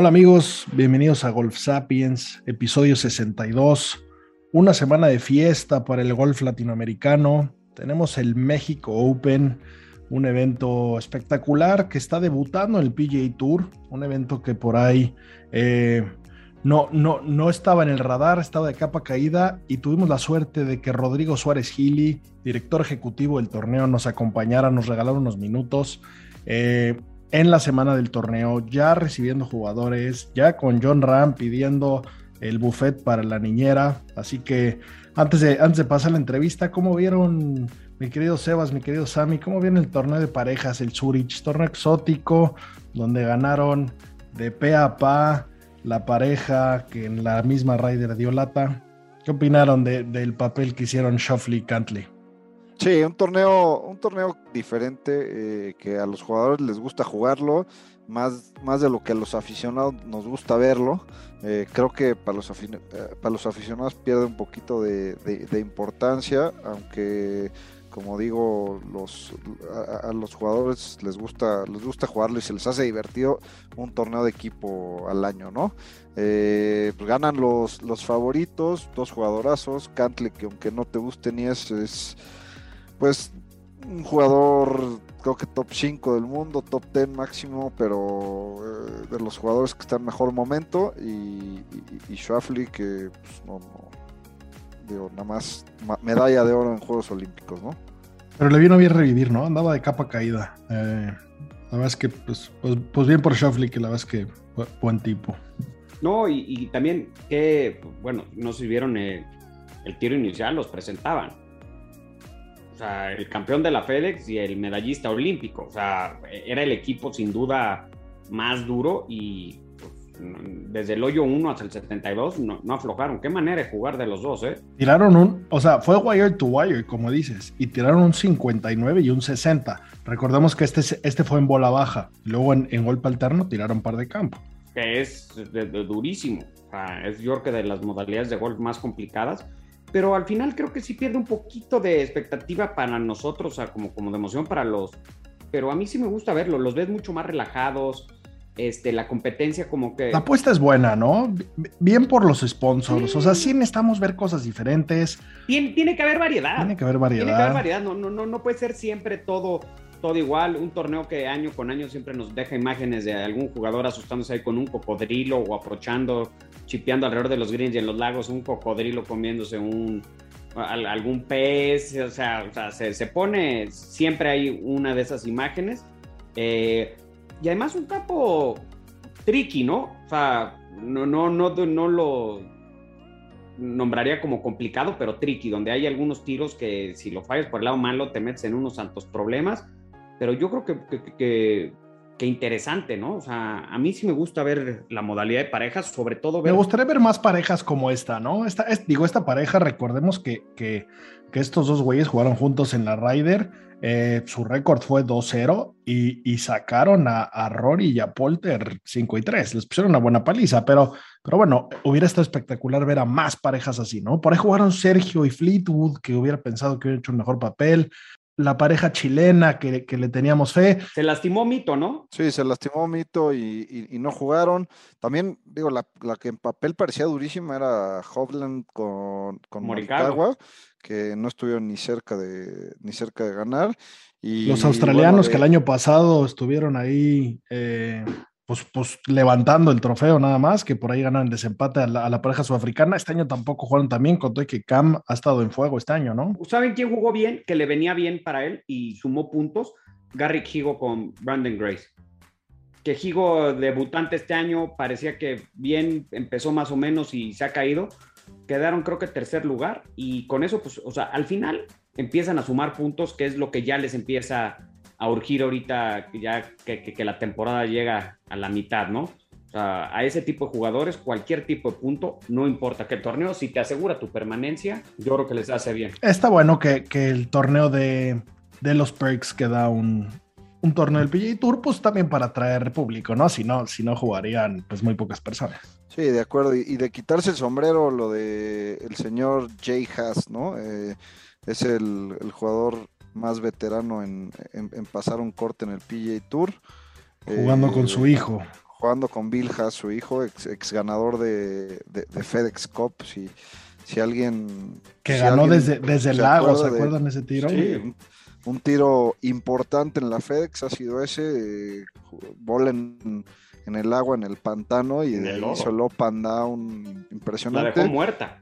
Hola amigos, bienvenidos a Golf Sapiens, episodio 62. Una semana de fiesta para el golf latinoamericano. Tenemos el México Open, un evento espectacular que está debutando en el PGA Tour, un evento que por ahí eh, no, no, no estaba en el radar, estaba de capa caída y tuvimos la suerte de que Rodrigo Suárez Gili, director ejecutivo del torneo, nos acompañara, nos regalara unos minutos. Eh, en la semana del torneo, ya recibiendo jugadores, ya con John Ram pidiendo el buffet para la niñera. Así que antes de, antes pasar la entrevista, ¿cómo vieron, mi querido Sebas, mi querido Sammy, cómo vieron el torneo de parejas, el Zurich, torneo exótico, donde ganaron de pe a pa la pareja que en la misma Ryder dio lata? ¿Qué opinaron del papel que hicieron Shoffley y Cantley? Sí, un torneo, un torneo diferente eh, que a los jugadores les gusta jugarlo, más, más de lo que a los aficionados nos gusta verlo. Eh, creo que para los, eh, para los aficionados pierde un poquito de, importancia, aunque como digo, los, a, los jugadores les gusta, les gusta jugarlo y se les hace divertido un torneo de equipo al año, ¿no? pues ganan los, favoritos, dos jugadorazos, Cantle, que aunque no te guste ni es, es pues un jugador creo que top 5 del mundo, top 10 máximo, pero eh, de los jugadores que están en mejor momento y, y, que pues, no, digo, nada más medalla de oro en Juegos Olímpicos, ¿no? Pero le vino bien revivir, ¿no? Andaba de capa caída. Eh, la verdad es que, pues, pues, pues bien por Shoffley, que la verdad es que buen tipo. No, y, también que, bueno, no si vieron el tiro inicial, los presentaban o sea, el campeón de la FedEx y el medallista olímpico. O sea, era el equipo sin duda más duro y pues, desde el hoyo 1 hasta el 72 no, no, aflojaron. Qué manera de jugar de los dos, ¿eh? Tiraron un, o sea, fue wire to wire, como dices, y tiraron un 59 y un 60. Recordemos que este, este fue en bola baja. Luego en, golpe alterno tiraron par de campo. Que es durísimo. O sea, es yo creo que de las modalidades de golf más complicadas pero al final creo que sí pierde un poquito de expectativa para nosotros, o sea, como, como de emoción para los... Pero a mí sí me gusta verlo, los ves mucho más relajados, este, la competencia como que... La apuesta es buena, ¿no? Bien por los sponsors, o sea, sí necesitamos ver cosas diferentes. Tiene, tiene que haber variedad. Tiene que haber variedad. Tiene que haber variedad, no, no, no, no puede ser siempre todo todo igual, un torneo que año con año siempre nos deja imágenes de algún jugador asustándose ahí con un cocodrilo o aprochando, chipeando alrededor de los greens y en los lagos, un cocodrilo comiéndose un algún pez, o sea, se, pone, siempre hay una de esas imágenes. Eh, y además un campo tricky, ¿no? O sea, no, no, no, no lo nombraría como complicado, pero tricky, donde hay algunos tiros que si lo fallas por el lado malo te metes en unos santos problemas pero yo creo que, que interesante, ¿no? O sea, a mí sí me gusta ver la modalidad de parejas, sobre todo ver... Me gustaría ver más parejas como esta, ¿no? Esta, es, digo, esta pareja, recordemos que, que, que, estos dos güeyes jugaron juntos en la Ryder, eh, su récord fue 2-0 y, y, sacaron a, a, Rory y a Polter 5 y 3, les pusieron una buena paliza, pero, pero bueno, hubiera estado espectacular ver a más parejas así, ¿no? Por ahí jugaron Sergio y Fleetwood, que hubiera pensado que hubiera hecho un mejor papel, la pareja chilena que, que, le teníamos fe. Se lastimó Mito, ¿no? Sí, se lastimó Mito y, y, y no jugaron. También, digo, la, la, que en papel parecía durísima era Hovland con, con Morikawa, que no estuvieron ni cerca de, ni cerca de ganar. Y, Los australianos bueno, de... que el año pasado estuvieron ahí eh, pues, pues, levantando el trofeo nada más, que por ahí ganaron desempate a la, pareja sudafricana. Este año tampoco jugaron también, con todo que Cam ha estado en fuego este año, ¿no? ¿Saben quién jugó bien? Que le venía bien para él y sumó puntos. Garrick Higo con Brandon Grace. Que Higo, debutante este año, parecía que bien empezó más o menos y se ha caído. Quedaron creo que tercer lugar y con eso, pues, o sea, al final empiezan a sumar puntos, que es lo que ya les empieza a urgir ahorita ya que, que, que, la temporada llega a la mitad, ¿no? O sea, a ese tipo de jugadores, cualquier tipo de punto, no importa qué torneo, si te asegura tu permanencia, yo creo que les hace bien. Está bueno que, que el torneo de, de, los perks que da un, un torneo del PGA Tour, pues también para atraer público, ¿no? Si no, si no jugarían pues muy pocas personas. Sí, de acuerdo. Y, y de quitarse el sombrero, lo de el señor Jay Haas, ¿no? Eh, es el, el jugador más veterano en, en, en, pasar un corte en el PGA Tour. Jugando eh, con su hijo. Jugando con Bill Haas, su hijo, ex, ex ganador de, de, de, FedEx Cup. Si, si alguien. Que si ganó alguien desde, desde el lago, ¿se acuerdan de ese tiro? Sí, un, un, tiro importante en la FedEx ha sido ese. Eh, bola en, en, el agua, en el pantano, y de ahí hizo el up and down impresionante. La dejó muerta.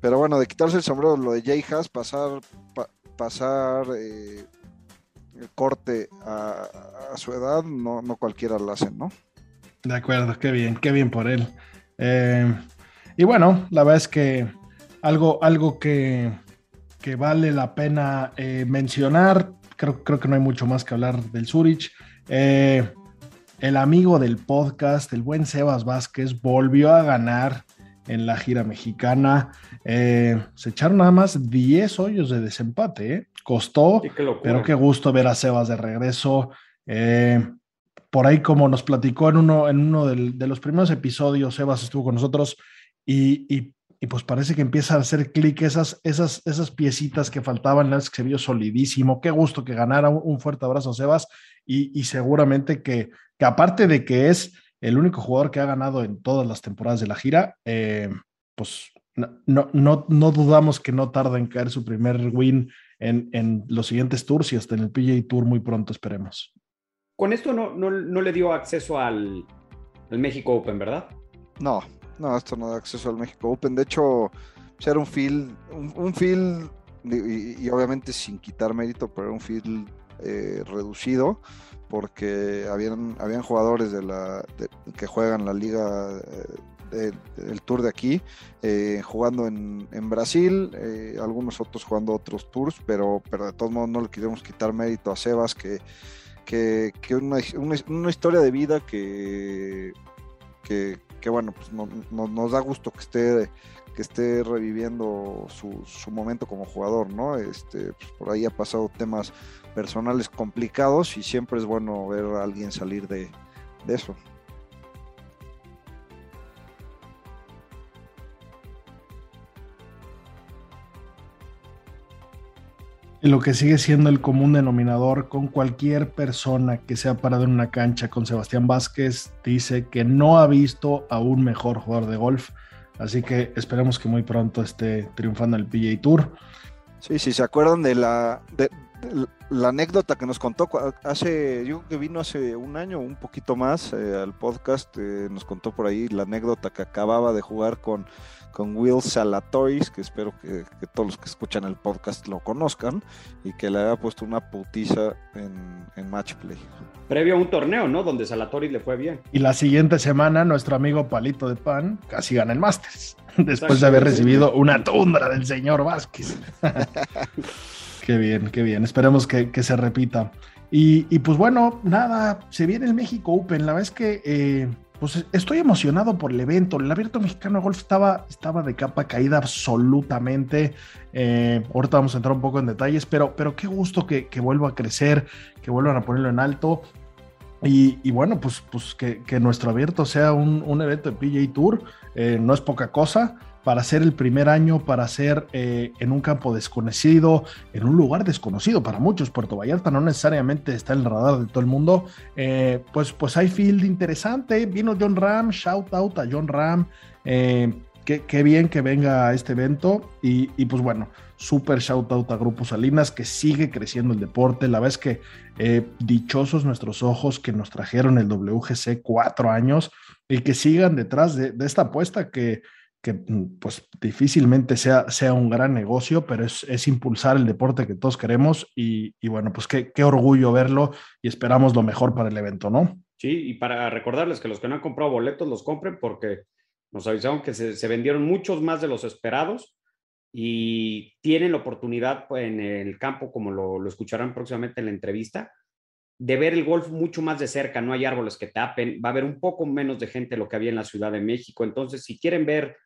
Pero bueno, de quitarse el sombrero, lo de Jay Haas, pasar, pa, pasar eh, el corte a, su edad, no, no cualquiera lo hace, ¿no? De acuerdo, qué bien, qué bien por él. Eh, y bueno, la verdad es que algo, algo que, que vale la pena eh, mencionar, creo, creo, que no hay mucho más que hablar del Zurich. El amigo del podcast, el buen Sebas Vázquez, volvió a ganar en la gira mexicana. Eh, se echaron nada más 10 hoyos de desempate, ¿eh? costó, sí, qué pero qué gusto ver a Sebas de regreso. Eh, por ahí, como nos platicó en uno, en uno del, de los primeros episodios, Sebas estuvo con nosotros y, y, y pues parece que empieza a hacer clic esas, esas, esas piecitas que faltaban, que se vio solidísimo. Qué gusto que ganara. Un, un fuerte abrazo a Sebas y, y seguramente que, que aparte de que es el único jugador que ha ganado en todas las temporadas de la gira, eh, pues no, no, no, dudamos que no tarda en caer su primer win en, en, los siguientes tours y hasta en el PGA Tour muy pronto esperemos. Con esto no, no, no le dio acceso al, al, México Open, ¿verdad? No, no, esto no da acceso al México Open. De hecho, pues era un field, un, un field y, y, obviamente sin quitar mérito, pero era un field eh, reducido porque habían, habían jugadores de la, de, que juegan la liga eh, del tour de aquí, eh, jugando en, en Brasil, eh, algunos otros jugando otros tours, pero, pero de todos modos no le queremos quitar mérito a Sebas, que, que, que una, una, historia de vida que, que, que bueno, pues no, no, nos da gusto que esté que esté reviviendo su, momento como jugador, ¿no? Este, pues por ahí ha pasado temas personales complicados y siempre es bueno ver a alguien salir de, de eso. Lo que sigue siendo el común denominador con cualquier persona que se ha parado en una cancha con Sebastián Vázquez dice que no ha visto a un mejor jugador de golf. Así que esperemos que muy pronto esté triunfando el PGA Tour. Sí, sí, se acuerdan de la, de, de la anécdota que nos contó hace, yo creo que vino hace un año, un poquito más eh, al podcast, eh, nos contó por ahí la anécdota que acababa de jugar con, con Will Salatoris, que espero que, que, todos los que escuchan el podcast lo conozcan, y que le había puesto una putiza en, en match play. Previo a un torneo, ¿no? Donde Salatoris le fue bien. Y la siguiente semana, nuestro amigo Palito de Pan casi gana el Masters, después de haber recibido una tundra del señor Vázquez. Qué bien, qué bien. Esperemos que, se repita. Y, pues bueno, nada, se viene el México Open. La verdad es que eh, pues estoy emocionado por el evento. El abierto mexicano de golf estaba, estaba de capa caída absolutamente. Eh, ahorita vamos a entrar un poco en detalles, pero, pero qué gusto que, vuelva a crecer, que vuelvan a ponerlo en alto. Y, bueno, pues, pues que, nuestro abierto sea un, un evento de PJ Tour, eh, no es poca cosa para ser el primer año, para ser eh, en un campo desconocido, en un lugar desconocido para muchos. Puerto Vallarta no necesariamente está en el radar de todo el mundo. Eh, pues, pues hay field interesante. Vino John Ram, shout out a John Ram. Eh, qué, bien que venga a este evento. Y, y, pues bueno, súper shout out a Grupo Salinas, que sigue creciendo el deporte. La vez que dichosos nuestros ojos que nos trajeron el WGC cuatro años y que sigan detrás de, de esta apuesta que que mm, pues difícilmente sea, sea un gran negocio, pero es, impulsar el deporte que todos queremos y, bueno, pues qué, orgullo verlo y esperamos lo mejor para el evento, ¿no? Sí, y para recordarles que los que no han comprado boletos los compren porque nos avisaron que se, vendieron muchos más de los esperados y tienen la oportunidad pues, en el campo, como lo, lo escucharán próximamente en la entrevista, de ver el golf mucho más de cerca, no hay árboles que tapen, va a haber un poco menos de gente lo que había en la Ciudad de México, entonces si quieren ver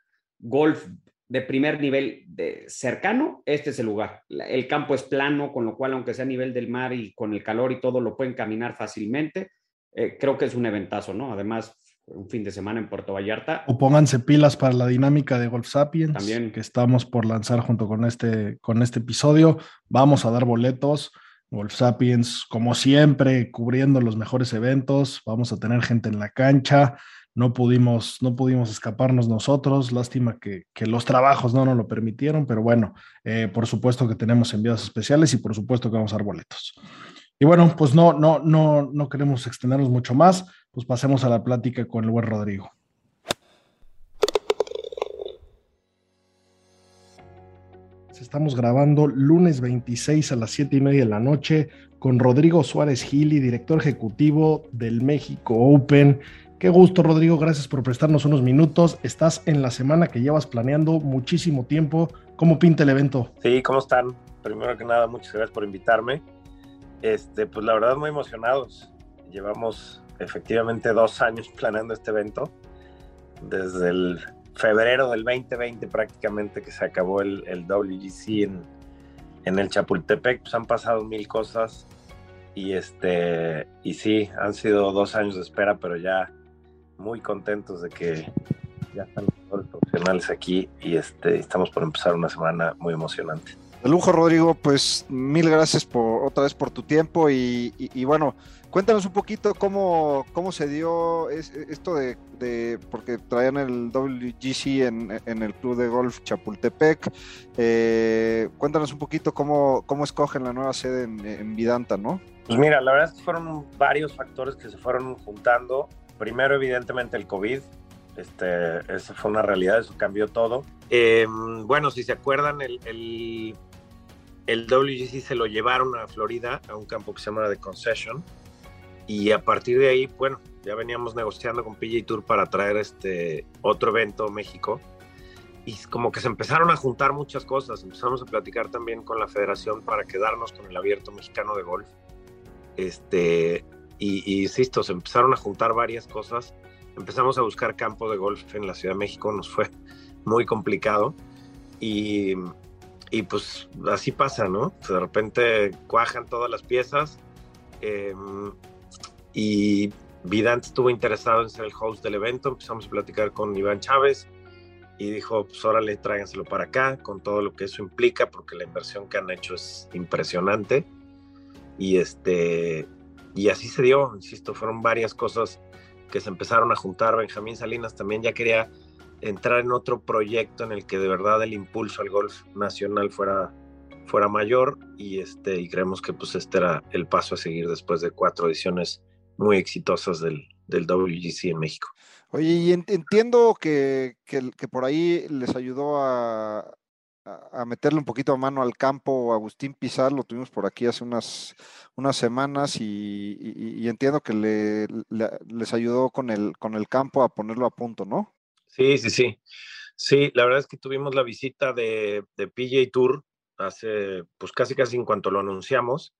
golf de primer nivel de cercano, este es el lugar. El campo es plano, con lo cual, aunque sea a nivel del mar y con el calor y todo, lo pueden caminar fácilmente. Eh, creo que es un eventazo, ¿no? Además, un fin de semana en Puerto Vallarta. O pónganse pilas para la dinámica de Golf Sapiens, También. que estamos por lanzar junto con este, con este episodio. Vamos a dar boletos. Golf Sapiens, como siempre, cubriendo los mejores eventos. Vamos a tener gente en la cancha no pudimos, no pudimos escaparnos nosotros, lástima que, los trabajos no nos lo permitieron, pero bueno, eh, por supuesto que tenemos envíos especiales y por supuesto que vamos a dar boletos. Y bueno, pues no, no, no, no queremos extendernos mucho más, pues pasemos a la plática con el buen Rodrigo. Estamos grabando lunes 26 a las 7 y media de la noche con Rodrigo Suárez Gili, director ejecutivo del México Open. Qué gusto, Rodrigo. Gracias por prestarnos unos minutos. Estás en la semana que llevas planeando muchísimo tiempo. ¿Cómo pinta el evento? Sí, ¿cómo están? Primero que nada, muchas gracias por invitarme. Este, pues la verdad, muy emocionados. Llevamos efectivamente dos años planeando este evento. Desde el febrero del 2020 prácticamente que se acabó el, WGC en, en el Chapultepec, pues han pasado mil cosas y este y sí, han sido dos años de espera, pero ya muy contentos de que ya están los profesionales aquí y este, estamos por empezar una semana muy emocionante. De lujo, Rodrigo, pues mil gracias por otra vez por tu tiempo y, bueno, cuéntanos un poquito cómo, cómo se dio esto de, porque traían el WGC en, en, el Club de Golf Chapultepec. Eh, cuéntanos un poquito cómo, cómo escogen la nueva sede en, en Vidanta, ¿no? Pues mira, la verdad es que fueron varios factores que se fueron juntando primero evidentemente el COVID, este, eso fue una realidad, eso cambió todo. Em, bueno, si se acuerdan, el, el, el, WGC se lo llevaron a Florida, a un campo que se llama The Concession, y a partir de ahí, bueno, ya veníamos negociando con PJ Tour para traer este otro evento a México, y como que se empezaron a juntar muchas cosas, empezamos a platicar también con la federación para quedarnos con el abierto mexicano de golf. Este, y, insisto, se empezaron a juntar varias cosas. Empezamos a buscar campo de golf en la Ciudad de México, nos fue muy complicado. Y, y pues así pasa, ¿no? De repente cuajan todas las piezas. Em, y Vidant estuvo interesado en ser el host del evento. Empezamos a platicar con Iván Chávez y dijo, pues órale, tráiganselo para acá, con todo lo que eso implica, porque la inversión que han hecho es impresionante. Y este, y así se dio, insisto, fueron varias cosas que se empezaron a juntar. Benjamín Salinas también ya quería entrar en otro proyecto en el que de verdad el impulso al golf nacional fuera, fuera mayor y, este, y creemos que pues este era el paso a seguir después de cuatro ediciones muy exitosas del, del WGC en México. Oye, y entiendo que, que, que, por ahí les ayudó a, a, meterle un poquito a mano al campo. Agustín Pizar lo tuvimos por aquí hace unas, unas semanas y, entiendo que le, les ayudó con el, con el campo a ponerlo a punto, ¿no? Sí, sí, sí. Sí, la verdad es que tuvimos la visita de, de PJ Tour hace, pues casi casi en cuanto lo anunciamos,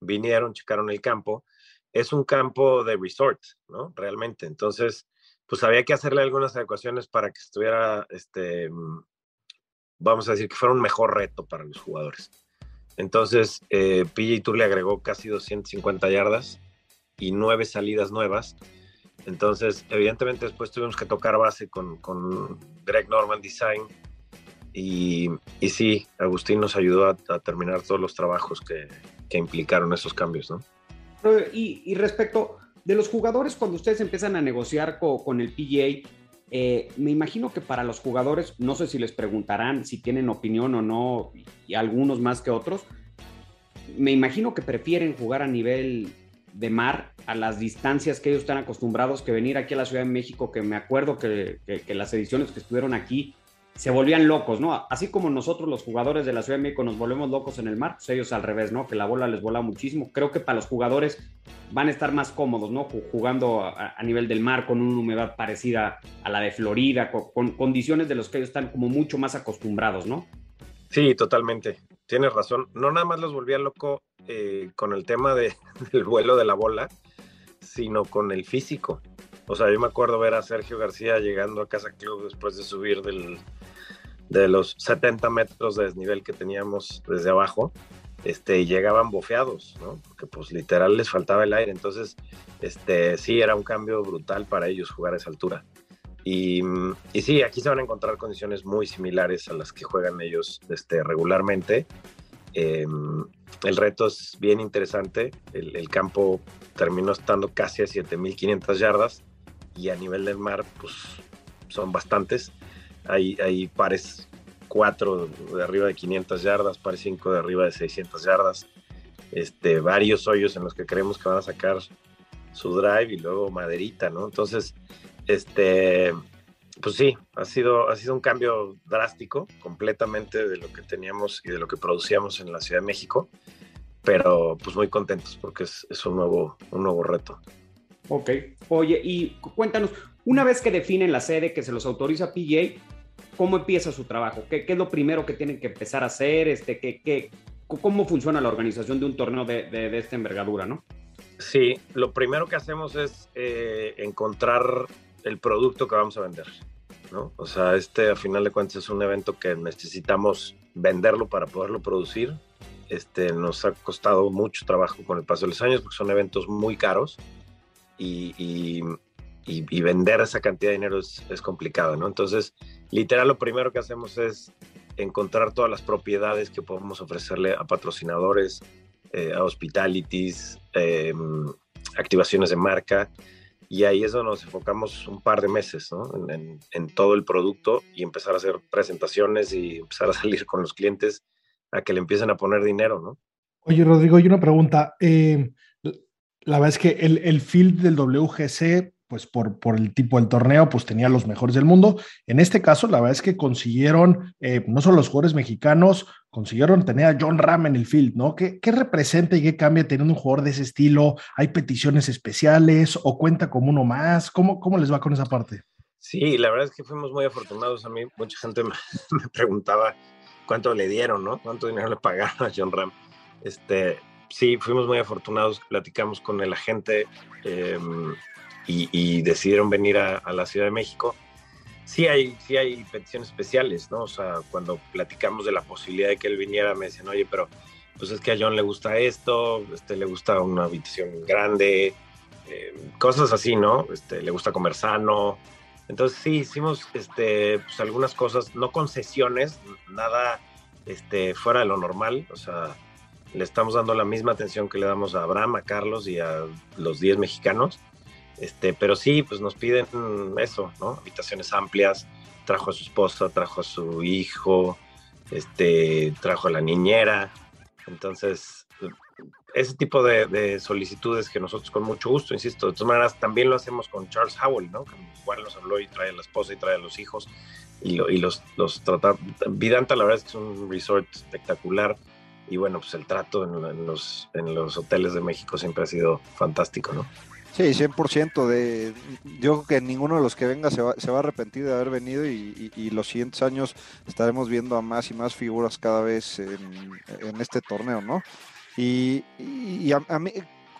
vinieron, checaron el campo. Es un campo de resort, ¿no? Realmente. Entonces, pues había que hacerle algunas adecuaciones para que estuviera, este, vamos a decir, que fuera un mejor reto para los jugadores. Entonces, eh, PJ Tour le agregó casi 250 yardas y nueve salidas nuevas. Entonces, evidentemente después tuvimos que tocar base con, Greg Norman Design y, y, sí, Agustín nos ayudó a, terminar todos los trabajos que, implicaron esos cambios, ¿no? Y, y, respecto de los jugadores, cuando ustedes empiezan a negociar con, con el PGA, eh, me imagino que para los jugadores, no sé si les preguntarán si tienen opinión o no, y algunos más que otros, me imagino que prefieren jugar a nivel de mar, a las distancias que ellos están acostumbrados, que venir aquí a la Ciudad de México, que me acuerdo que, las ediciones que estuvieron aquí se volvían locos, ¿no? Así como nosotros los jugadores de la Ciudad de México nos volvemos locos en el mar, pues ellos al revés, ¿no? Que la bola les vola muchísimo. Creo que para los jugadores van a estar más cómodos, ¿no? Jugando a, nivel del mar con una humedad parecida a la de Florida, con, con, condiciones de los que ellos están como mucho más acostumbrados, ¿no? Sí, totalmente. Tienes razón. No nada más los volvían loco eh, con el tema de, del vuelo de la bola, sino con el físico. O sea, yo me acuerdo ver a Sergio García llegando a Casa Club después de subir del, de los 70 metros de desnivel que teníamos desde abajo, este, llegaban bofeados, ¿no? Porque pues literal les faltaba el aire. Entonces, este, sí, era un cambio brutal para ellos jugar a esa altura. Y, sí, aquí se van a encontrar condiciones muy similares a las que juegan ellos este, regularmente. Eh, el reto es bien interesante. El, el, campo terminó estando casi a 7.500 yardas y a nivel del mar, pues son bastantes. Hay, hay pares 4 de arriba de 500 yardas, pares 5 de arriba de 600 yardas. Este, varios hoyos en los que creemos que van a sacar su drive y luego maderita, ¿no? Entonces, este, pues sí, ha sido, ha sido un cambio drástico completamente de lo que teníamos y de lo que producíamos en la Ciudad de México, pero pues muy contentos porque es, un, nuevo, un nuevo reto. Ok, oye, y cuéntanos, una vez que definen la sede, que se los autoriza PJ, ¿cómo empieza su trabajo? ¿Qué, qué es lo primero que tienen que empezar a hacer? Este, ¿qué, qué, ¿Cómo funciona la organización de un torneo de, de, de esta envergadura, no? Sí, lo primero que hacemos es eh, encontrar el producto que vamos a vender, ¿no? O sea, este a final de cuentas es un evento que necesitamos venderlo para poderlo producir. Este, nos ha costado mucho trabajo con el paso de los años porque son eventos muy caros y, y, y, vender esa cantidad de dinero es, complicado, ¿no? Entonces, literal, lo primero que hacemos es encontrar todas las propiedades que podemos ofrecerle a patrocinadores, eh, a hospitalities, eh, activaciones de marca, y ahí es donde nos enfocamos un par de meses ¿no? en, todo el producto y empezar a hacer presentaciones y empezar a salir con los clientes a que le empiecen a poner dinero, ¿no? Oye, Rodrigo, hay una pregunta. Eh, la verdad es que el, el field del WGC pues por, por, el tipo del torneo, pues tenía los mejores del mundo. En este caso, la verdad es que consiguieron, eh, no solo los jugadores mexicanos, consiguieron tener a John Ram en el field, ¿no? ¿Qué, ¿Qué, representa y qué cambia teniendo un jugador de ese estilo? ¿Hay peticiones especiales o cuenta como uno más? ¿Cómo, cómo les va con esa parte? Sí, la verdad es que fuimos muy afortunados. A mí mucha gente me, preguntaba cuánto le dieron, ¿no? ¿Cuánto dinero le pagaron a John Ram? Este, sí, fuimos muy afortunados, platicamos con el agente. Eh, y, decidieron venir a, a, la Ciudad de México. Sí hay, sí hay peticiones especiales, ¿no? O sea, cuando platicamos de la posibilidad de que él viniera, me decían, oye, pero pues es que a John le gusta esto, este, le gusta una habitación grande, eh, cosas así, ¿no? Este, le gusta comer sano. Entonces sí, hicimos este, pues, algunas cosas, no concesiones, nada este, fuera de lo normal, o sea, le estamos dando la misma atención que le damos a Abraham, a Carlos y a los 10 mexicanos este, pero sí, pues nos piden eso, ¿no? Habitaciones amplias, trajo a su esposa, trajo a su hijo, este, trajo a la niñera. Entonces, ese tipo de, de, solicitudes que nosotros con mucho gusto, insisto, de todas maneras también lo hacemos con Charles Howell, ¿no? Que igual nos habló y trae a la esposa y trae a los hijos y los, los trata. Vidanta, la verdad es que es un resort espectacular y bueno, pues el trato en, en, los, en los hoteles de México siempre ha sido fantástico, ¿no? Sí, 100%. De, yo creo que ninguno de los que venga se va, se va a arrepentir de haber venido y, los siguientes años estaremos viendo a más y más figuras cada vez en, en este torneo, ¿no? Y, y a, a, mí,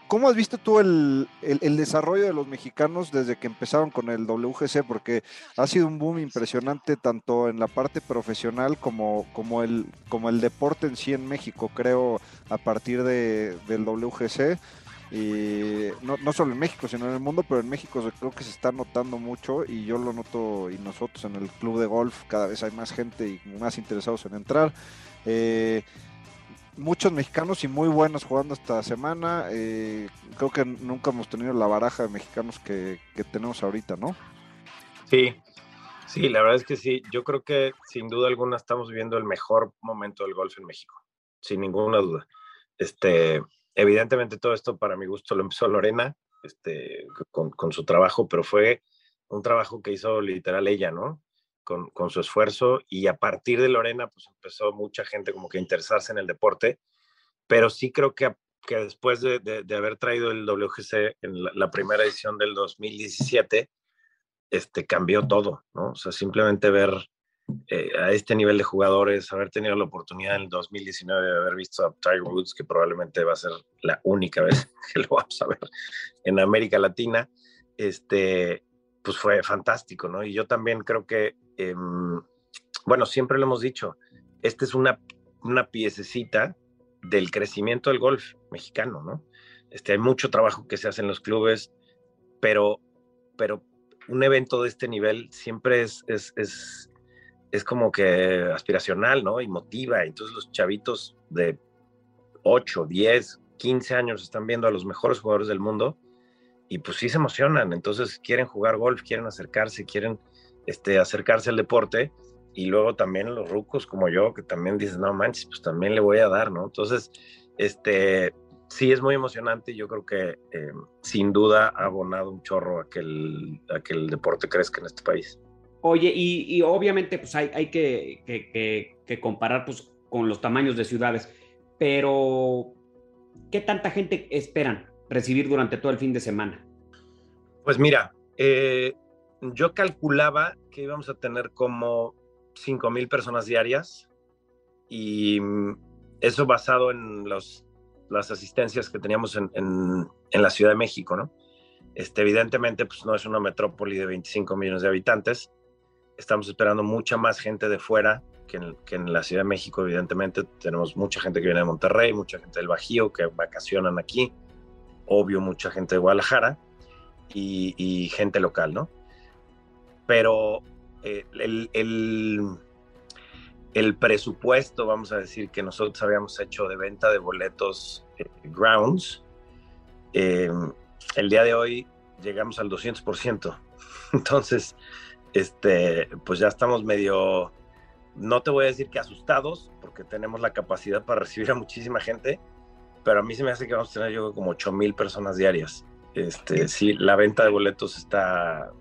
¿Cómo has visto tú el, el, desarrollo de los mexicanos desde que empezaron con el WGC? Porque ha sido un boom impresionante tanto en la parte profesional como, como, el, como el deporte en sí en México, creo, a partir de, del WGC. Y no, no, solo en México, sino en el mundo, pero en México creo que se está notando mucho y yo lo noto y nosotros en el club de golf cada vez hay más gente y más interesados en entrar. Eh, muchos mexicanos y muy buenos jugando esta semana. Eh, creo que nunca hemos tenido la baraja de mexicanos que, tenemos ahorita, ¿no? Sí, sí, la verdad es que sí. Yo creo que sin duda alguna estamos viviendo el mejor momento del golf en México, sin ninguna duda. Este, evidentemente todo esto para mi gusto lo empezó Lorena, este, con, con su trabajo, pero fue un trabajo que hizo literal ella, ¿no? con, su esfuerzo y a partir de Lorena pues empezó mucha gente como que a interesarse en el deporte, pero sí creo que, que después de, de, haber traído el WGC en la, primera edición del 2017, este, cambió todo, ¿no? O sea, simplemente ver eh, a este nivel de jugadores, haber tenido la oportunidad en el 2019 de haber visto a Tiger Woods, que probablemente va a ser la única vez que lo vamos a ver en América Latina, este, pues fue fantástico, ¿no? Y yo también creo que Em, bueno, siempre lo hemos dicho, esta es una, una piececita del crecimiento del golf mexicano, ¿no? Este, hay mucho trabajo que se hace en los clubes, pero, pero un evento de este nivel siempre es, es, es, es como que aspiracional, ¿no? Y motiva. Entonces los chavitos de 8, 10, 15 años están viendo a los mejores jugadores del mundo y pues sí se emocionan. Entonces quieren jugar golf, quieren acercarse, quieren este, acercarse al deporte y luego también los rucos como yo que también dicen, no manches, pues también le voy a dar, ¿no? Entonces, este, sí es muy emocionante yo creo que eh, sin duda ha abonado un chorro a que, el, a que el deporte crezca en este país. Oye, y, obviamente pues hay, hay que, que, comparar pues con los tamaños de ciudades, pero ¿qué tanta gente esperan recibir durante todo el fin de semana? Pues mira, eh, yo calculaba que íbamos a tener como 5 mil personas diarias y mm, eso basado en los, las asistencias que teníamos en, en, la Ciudad de México, ¿no? Este, evidentemente, pues no es una metrópoli de 25 millones de habitantes. Estamos esperando mucha más gente de fuera que en, que en, la Ciudad de México, evidentemente. Tenemos mucha gente que viene de Monterrey, mucha gente del Bajío que vacacionan aquí, obvio, mucha gente de Guadalajara y, y gente local, ¿no? pero eh, el, el, presupuesto, vamos a decir, que nosotros habíamos hecho de venta de boletos eh, grounds, eh, el día de hoy llegamos al 200%. Entonces, este, pues ya estamos medio, no te voy a decir que asustados, porque tenemos la capacidad para recibir a muchísima gente, pero a mí se me hace que vamos a tener yo como 8 mil personas diarias. Este, sí, la venta de boletos está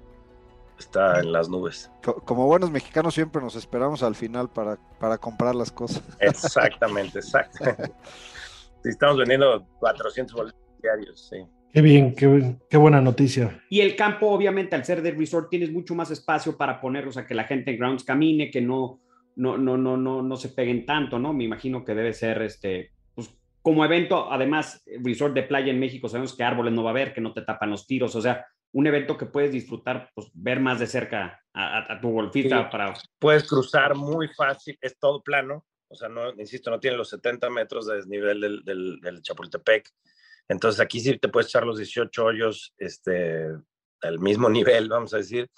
está en las nubes. Como buenos mexicanos siempre nos esperamos al final para, para comprar las cosas. Exactamente, exacto. estamos vendiendo 400 boletos diarios, sí. Qué bien, qué, qué, buena noticia. Y el campo, obviamente, al ser del resort, tienes mucho más espacio para ponerlos a que la gente en grounds camine, que no, no, no, no, no, no se peguen tanto, ¿no? Me imagino que debe ser este, pues, como evento, además, resort de playa en México, sabemos que árboles no va a haber, que no te tapan los tiros, o sea, un evento que puedes disfrutar, pues ver más de cerca a, tu golfista para... Puedes cruzar muy fácil, es todo plano, o sea, no, insisto, no tiene los 70 metros de desnivel del, del, Chapultepec, entonces aquí sí te puedes echar los 18 hoyos, este, al mismo nivel, vamos a decir,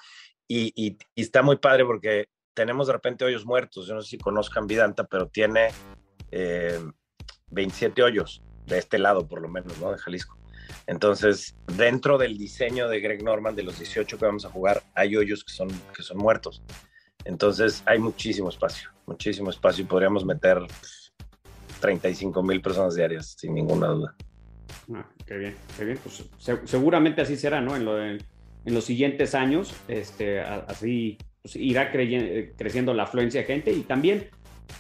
y, está muy padre porque tenemos de repente hoyos muertos, yo no sé si conozcan Vidanta, pero tiene 27 eh, hoyos, de este lado por lo menos, ¿no? De Jalisco. Entonces, dentro del diseño de Greg Norman, de los 18 que vamos a jugar, hay hoyos que son, que son muertos. Entonces, hay muchísimo espacio, muchísimo espacio y podríamos meter 35 mil personas diarias, sin ninguna duda. Ah, qué bien, qué bien. Pues seguramente así será, ¿no? En, los siguientes años, este, así pues, irá creciendo la afluencia de gente y también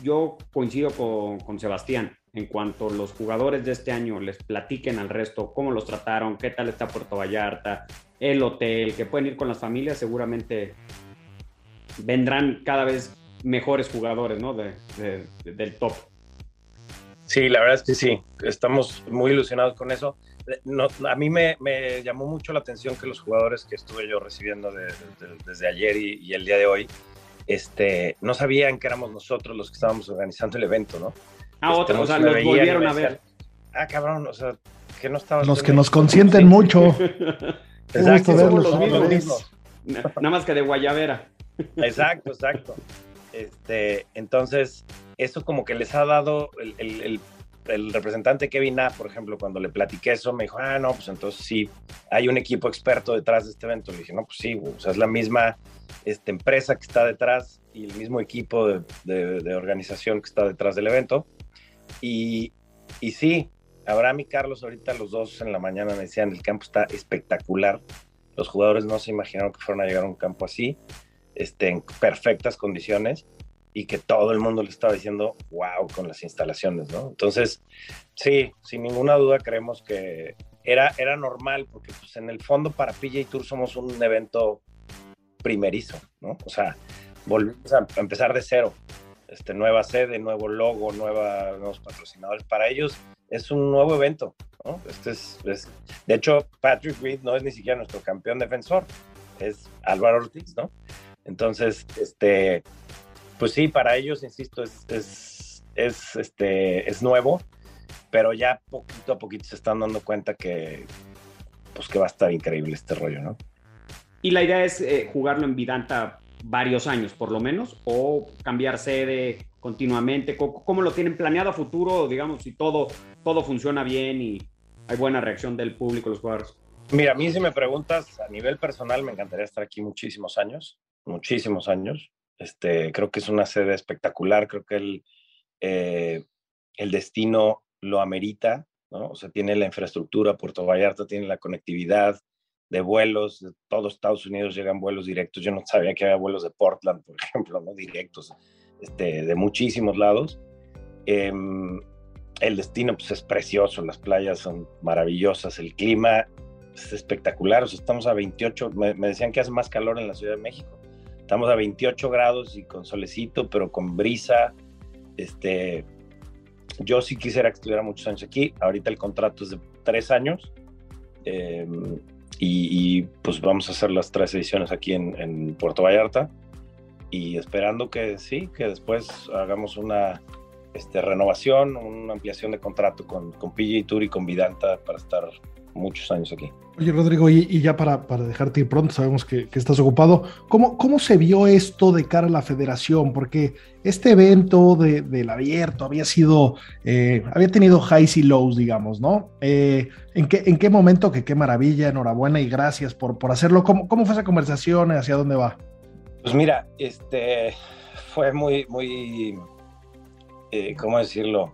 yo coincido con, Sebastián en cuanto los jugadores de este año les platiquen al resto cómo los trataron, qué tal está Puerto Vallarta, el hotel, que pueden ir con las familias, seguramente vendrán cada vez mejores jugadores ¿no? de, del top. Sí, la verdad es que sí, estamos muy ilusionados con eso. No, a mí me, llamó mucho la atención que los jugadores que estuve yo recibiendo desde ayer y, el día de hoy, este, no sabían que éramos nosotros los que estábamos organizando el evento, ¿no? Ah, este, o sea, los volvieron a ver. Ah, cabrón, o sea, que no estaban. Los que nos consienten mucho. Exacto, somos los mismos. Nada más que de Guayavera. Exacto, exacto. Este, entonces, eso como que les ha dado el, representante Kevin A, por ejemplo, cuando le platiqué eso, me dijo, ah, no, pues entonces sí, hay un equipo experto detrás de este evento. Le dije, no, pues sí, o sea, es la misma este, empresa que está detrás y el mismo equipo de, organización que está detrás del evento. Y, y sí, Abraham y Carlos ahorita los dos en la mañana me decían, el campo está espectacular. Los jugadores no se imaginaron que fueran a llegar a un campo así, este, en perfectas condiciones y que todo el mundo le estaba diciendo, wow, con las instalaciones, ¿no? Entonces, sí, sin ninguna duda creemos que era, era normal, porque pues en el fondo para PJ Tour somos un evento primerizo, ¿no? O sea, volvimos a empezar de cero, este, nueva sede, nuevo logo, nueva, nuevos patrocinadores. Para ellos es un nuevo evento, ¿no? Este es, de hecho, Patrick Reed no es ni siquiera nuestro campeón defensor, es Álvaro Ortiz, ¿no? Entonces, este, pues sí, para ellos, insisto, es, es, es, este, es nuevo, pero ya poquito a poquito se están dando cuenta que, pues que va a estar increíble este rollo, ¿no? Y la idea es eh, jugarlo en Vidanta varios años, por lo menos, o cambiar sede continuamente. ¿Cómo, lo tienen planeado a futuro, digamos, si todo, todo funciona bien y hay buena reacción del público, los jugadores? Mira, a mí si me preguntas a nivel personal, me encantaría estar aquí muchísimos años, muchísimos años. Este, creo que es una sede espectacular, creo que el, eh, el destino lo amerita, ¿no? O sea, tiene la infraestructura, Puerto Vallarta tiene la conectividad de vuelos, de todos Estados Unidos llegan vuelos directos. Yo no sabía que había vuelos de Portland, por ejemplo, ¿no? Directos, este, de muchísimos lados. Em, el destino pues, es precioso, las playas son maravillosas, el clima es espectacular, o sea, estamos a 28, me, me decían que hace más calor en la Ciudad de México Estamos a 28 grados y con solecito, pero con brisa. Este, yo sí quisiera que estuviera muchos años aquí. Ahorita el contrato es de tres años. Em, y, pues vamos a hacer las tres ediciones aquí en, Puerto Vallarta. Y esperando que sí, que después hagamos una este, renovación, una ampliación de contrato con, con PG Tour y con Vidanta para estar muchos años aquí. Oye, Rodrigo, y, ya para, para, dejarte ir pronto, sabemos que, estás ocupado, ¿Cómo, ¿cómo, se vio esto de cara a la federación? Porque este evento de, del abierto había sido, eh, había tenido highs y lows, digamos, ¿no? Eh, ¿en, qué, ¿En qué momento, que qué maravilla, enhorabuena y gracias por, por hacerlo? ¿Cómo, ¿Cómo fue esa conversación? ¿Hacia dónde va? Pues mira, este fue muy, muy, eh, ¿cómo decirlo?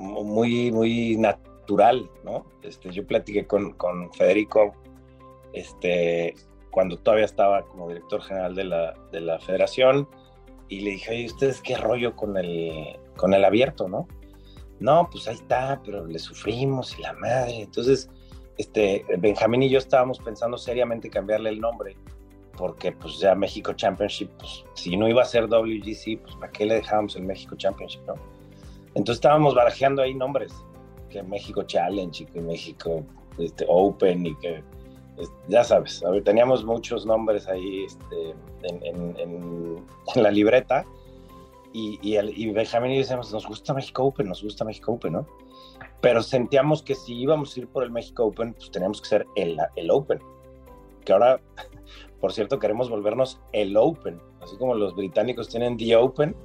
Muy, muy natural natural, ¿no? Este, yo platiqué con, con Federico este, cuando todavía estaba como director general de la, de la federación y le dije, oye, ¿ustedes qué rollo con el, con el abierto, no? No, pues ahí está, pero le sufrimos y la madre. Entonces, este, Benjamín y yo estábamos pensando seriamente cambiarle el nombre, porque pues ya México Championship, pues si no iba a ser WGC, pues ¿para qué le dejábamos el México Championship, no? Entonces estábamos barajeando ahí nombres que México Challenge y que México este, Open y que, ya sabes, teníamos muchos nombres ahí este, en, la libreta y, y, el, y Benjamín y decíamos, nos gusta México Open, nos gusta México Open, ¿no? Pero sentíamos que si íbamos a ir por el México Open, pues teníamos que ser el, el Open. Que ahora, por cierto, queremos volvernos el Open. Así como los británicos tienen The Open,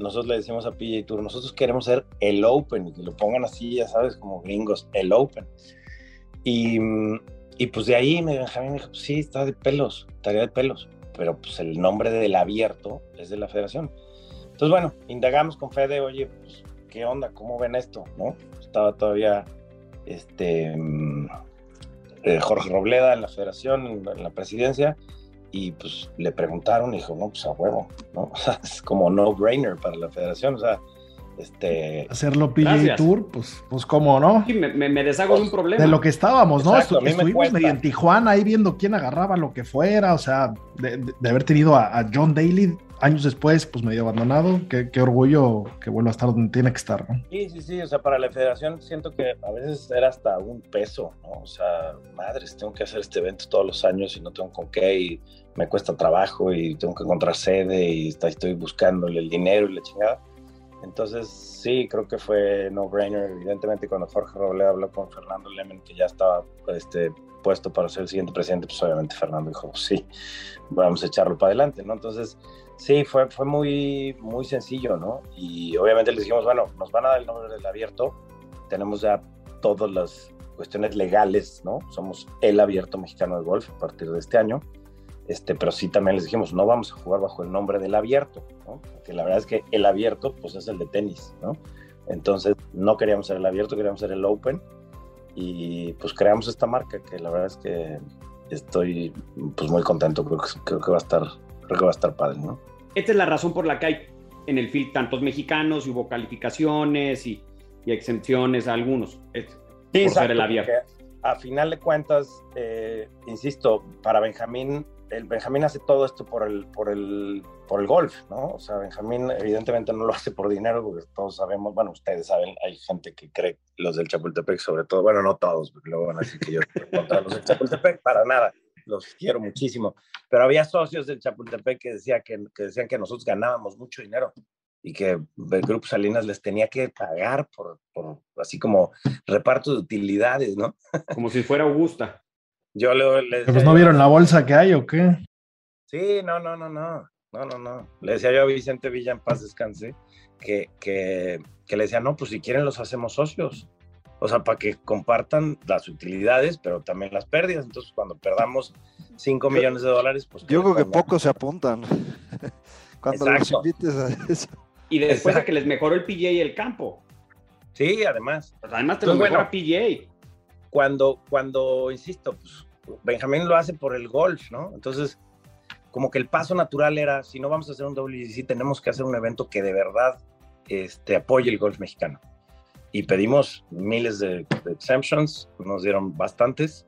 nosotros le decimos a PJ Tour, nosotros queremos ser el Open, y que lo pongan así, ya sabes, como gringos, el Open. Y, y pues de ahí me, Benjamín me dijo, sí, está de pelos, estaría de pelos, pero pues el nombre del abierto es de la federación. Entonces, bueno, indagamos con Fede, oye, pues, ¿qué onda? ¿Cómo ven esto? ¿No? Estaba todavía este, mm, eh, Jorge Robleda en la federación, en la presidencia, y pues le preguntaron y dijo, no, pues a huevo, ¿no? O sea, es como no-brainer para la federación, o sea, Este, Hacerlo Gracias. Tour, pues, pues cómo no. Sí, me, deshago de un problema. De lo que estábamos, ¿no? Exacto, Estuvimos medio en Tijuana ahí viendo quién agarraba lo que fuera, o sea, de, de- de haber tenido a, a John Daly años después, pues medio abandonado. Qué, qué orgullo que vuelva a estar donde tiene que estar, ¿no? Sí, sí, sí, o sea, para la federación siento que a veces era hasta un peso, ¿no? O sea, madres, tengo que hacer este evento todos los años y no tengo con qué y me cuesta trabajo y tengo que encontrar sede y está- estoy buscándole el dinero y la chingada. Entonces, sí, creo que fue no-brainer. Evidentemente, cuando Jorge Robledo habló con Fernando Lemen, que ya estaba este, puesto para ser el siguiente presidente, pues obviamente Fernando dijo, sí, vamos a echarlo para adelante, ¿no? Entonces, sí, fue, fue muy, muy sencillo, ¿no? Y obviamente les dijimos, bueno, nos van a dar el nombre del abierto, tenemos ya todas las cuestiones legales, ¿no? Somos el abierto mexicano de golf a partir de este año. Este, pero sí también les dijimos, no vamos a jugar bajo el nombre del abierto, ¿no? Porque la verdad es que el abierto, pues es el de tenis, ¿no? Entonces, no queríamos ser el abierto, queríamos ser el open. Y pues creamos esta marca que la verdad es que estoy pues muy contento, creo que, creo que va a estar, creo que va a estar padre, ¿no? Esta es la razón por la que hay en el field tantos mexicanos y hubo calificaciones y, y exenciones a algunos. Es Sí, por ser exacto, el abierto. A final de cuentas, eh, insisto, para Benjamín, el Benjamín hace todo esto por el, por el, por el golf, ¿no? O sea, Benjamín evidentemente no lo hace por dinero, porque todos sabemos, bueno, ustedes saben, hay gente que cree, los del Chapultepec sobre todo, bueno, no todos, porque luego van a decir que yo contra los del Chapultepec, para nada, los quiero muchísimo, pero había socios del Chapultepec que, decía que, que decían que nosotros ganábamos mucho dinero y que el Grupo Salinas les tenía que pagar por, por así como reparto de utilidades, ¿no? Como si fuera Augusta. Yo le, le Pues no vieron la bolsa que hay o qué. Sí, no, no, no, no, no, no, no. Le decía yo a Vicente Villa en paz descanse que, que, que le decía, no, pues si quieren los hacemos socios. O sea, para que compartan las utilidades, pero también las pérdidas. Entonces, cuando perdamos 5 millones de dólares, pues... Yo creo que pocos se apuntan. Cuando los invites a eso. Y después de Exacto. que les mejoró el PGA y el campo. Sí, además. Pues además te lo Entonces, mejora PGA. Cuando, cuando, insisto, pues, Benjamín lo hace por el golf, ¿no? Entonces, como que el paso natural era, si no vamos a hacer un WGC, tenemos que hacer un evento que de verdad este, apoye el golf mexicano. Y pedimos miles de, de exemptions, nos dieron bastantes,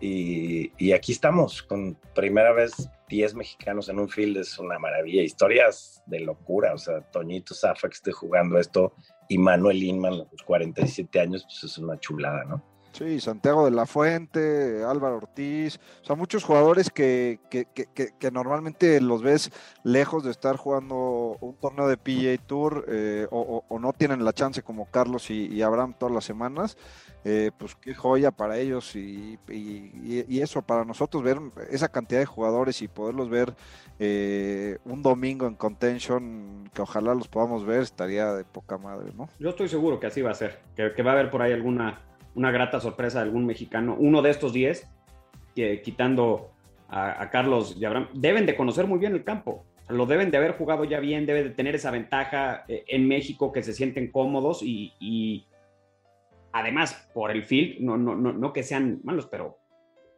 y, y aquí estamos, con primera vez 10 mexicanos en un field, es una maravilla, historias de locura, o sea, Toñito Zafa que esté jugando esto, y Manuel Inman a los 47 años, pues es una chulada, ¿no? Sí, Santiago de la Fuente, Álvaro Ortiz, o sea, muchos jugadores que, que, que, que- normalmente los ves lejos de estar jugando un torneo de PGA Tour eh, o, no tienen la chance como Carlos y, Abraham todas las semanas, eh, pues qué joya para ellos y- y eso, para nosotros ver esa cantidad de jugadores y poderlos ver eh, un domingo en contention, que ojalá los podamos ver, estaría de poca madre, ¿no? Yo estoy seguro que así va a ser. Que, que va a haber por ahí alguna una grata sorpresa de algún mexicano. Uno de estos 10, que quitando a, a Carlos y Abraham, deben de conocer muy bien el campo. Lo deben de haber jugado ya bien, deben de tener esa ventaja eh, en México, que se sienten cómodos y, además por el field, no, no, no, no que sean malos, pero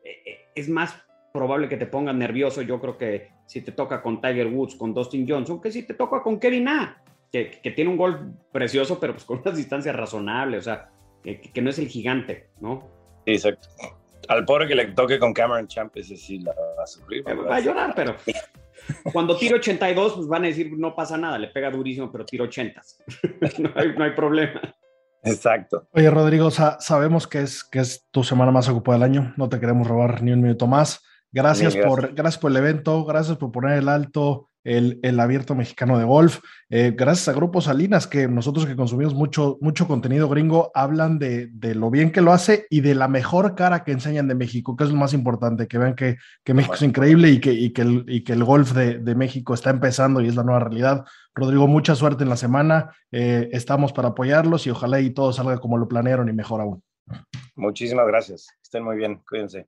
eh, eh, es más probable que te pongan nervioso. Yo creo que si te toca con Tiger Woods, con Dustin Johnson, que si te toca con Kevin Na, que, que tiene un gol precioso, pero pues con unas distancias razonables, o sea, que, que no es el gigante, ¿no? Sí, exacto. Al pobre que le toque con Cameron Champ, ese sí la va a sufrir. Eh, Va a llorar, pero cuando tiro 82, pues van a decir, no pasa nada, le pega durísimo, pero tiro 80. no, hay, no hay problema. Exacto. Oye, Rodrigo, sa- sabemos que es, que es tu semana más ocupada del año. No te queremos robar ni un minuto más. Gracias. por, gracias por el evento, gracias por poner el alto el, el abierto mexicano de golf. Eh, gracias a Grupo Salinas, que nosotros que consumimos mucho, mucho contenido gringo, hablan de, de lo bien que lo hace y de la mejor cara que enseñan de México, que es lo más importante, que vean que, que México es increíble y que, y que, el, y que el golf de, de México está empezando y es la nueva realidad. Rodrigo, mucha suerte en la semana. Eh, estamos para apoyarlos y ojalá y todo salga como lo planearon y mejor aún. Muchísimas gracias. Estén muy bien. Cuídense.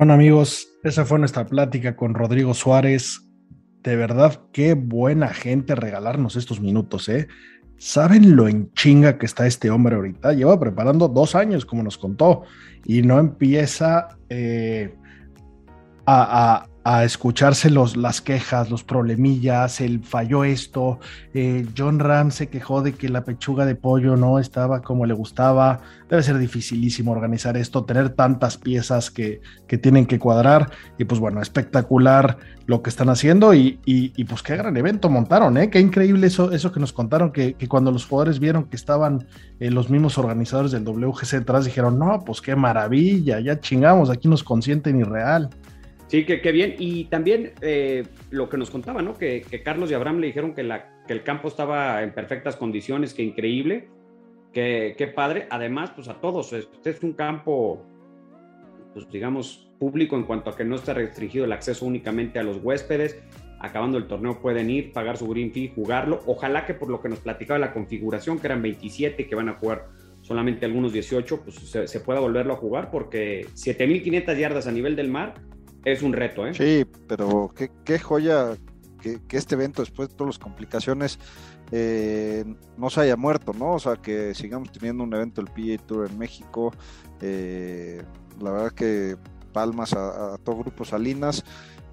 Bueno amigos, esa fue nuestra plática con Rodrigo Suárez. De verdad, qué buena gente regalarnos estos minutos, ¿eh? ¿Saben lo en chinga que está este hombre ahorita? Lleva preparando dos años, como nos contó, y no empieza eh, a, a- a escucharse los, las quejas, los problemillas, el falló esto, eh, John Ram se quejó de que la pechuga de pollo no estaba como le gustaba, debe ser dificilísimo organizar esto, tener tantas piezas que, que tienen que cuadrar y pues bueno, espectacular lo que están haciendo y, y, pues qué gran evento montaron, ¿eh? qué increíble eso, eso que nos contaron, que, que cuando los jugadores vieron que estaban eh, los mismos organizadores del WGC detrás, dijeron, no, pues qué maravilla, ya chingamos, aquí nos consienten irreal. Sí, que, bien. Y también eh, lo que nos contaba, ¿no? Que, Carlos y Abraham le dijeron que, el campo estaba en perfectas condiciones, que increíble, que, padre. Además, pues a todos, este es un campo, pues digamos, público en cuanto a que no está restringido el acceso únicamente a los huéspedes. Acabando el torneo pueden ir, pagar su green fee, jugarlo. Ojalá que por lo que nos platicaba la configuración, que eran 27, que van a jugar solamente algunos 18, pues se, se pueda volverlo a jugar porque 7.500 yardas a nivel del mar es un reto, ¿eh? Sí, pero qué, joya que, este evento, después de todas las complicaciones, eh, no se haya muerto, ¿no? O sea, que sigamos teniendo un evento del PA Tour en México. Eh, la verdad que palmas a, todo Grupo Salinas.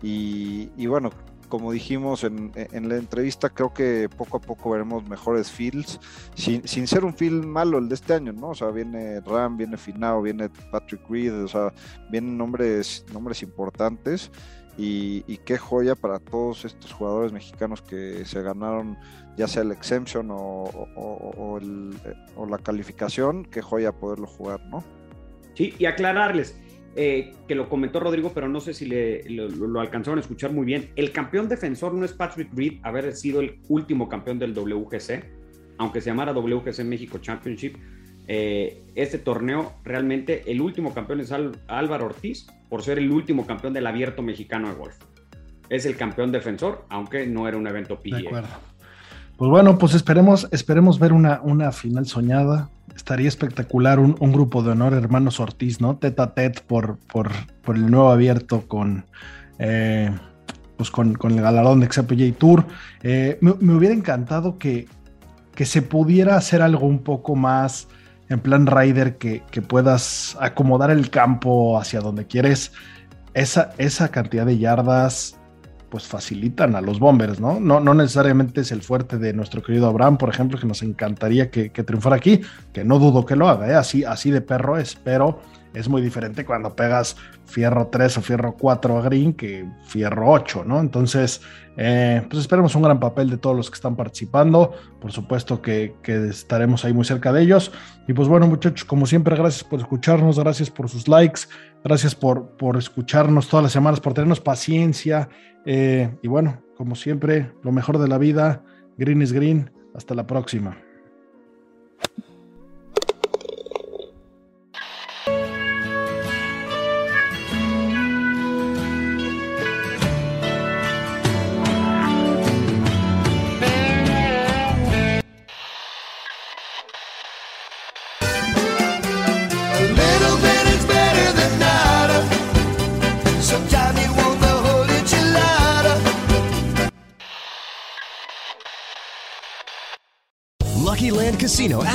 Y, y, bueno, como dijimos en, la entrevista, creo que poco a poco veremos mejores fields, sin, ser un field malo el de este año, ¿no? O sea, viene Ram, viene Finao, viene Patrick Reed, o sea, vienen nombres, nombres importantes. Y, qué joya para todos estos jugadores mexicanos que se ganaron ya sea el exemption o, la calificación, qué joya poderlo jugar, ¿no? Sí, y aclararles, eh, que lo comentó Rodrigo, pero no sé si lo, alcanzaron a escuchar muy bien. El campeón defensor no es Patrick Reed, haber sido el último campeón del WGC, aunque se llamara WGC México Championship. Eh, este torneo, realmente, el último campeón es Álvaro Ortiz, por ser el último campeón del abierto mexicano de golf. Es el campeón defensor, aunque no era un evento PGA. De acuerdo. Pues bueno, pues esperemos, esperemos ver una, una final soñada. Estaría espectacular un, grupo de honor, hermanos Ortiz, ¿no? Teta a tet por, por, el nuevo abierto con, eh, pues con, el galardón de XPJ Tour. Eh, me, hubiera encantado que, que se pudiera hacer algo un poco más en plan rider, que, que puedas acomodar el campo hacia donde quieres. Esa, esa cantidad de yardas pues facilitan a los Bombers, ¿no? ¿no? No necesariamente es el fuerte de nuestro querido Abraham, por ejemplo, que nos encantaría que, triunfara aquí, que no dudo que lo haga, ¿eh? así, así de perro es, pero es muy diferente cuando pegas fierro 3 o fierro 4 a Green que fierro 8, ¿no? Entonces, eh, pues esperemos un gran papel de todos los que están participando. Por supuesto que, estaremos ahí muy cerca de ellos. Y pues bueno, muchachos, como siempre, gracias por escucharnos, gracias por sus likes, gracias por, por escucharnos todas las semanas, por tenernos paciencia. Eh, y bueno, como siempre, lo mejor de la vida. Green is green. Hasta la próxima.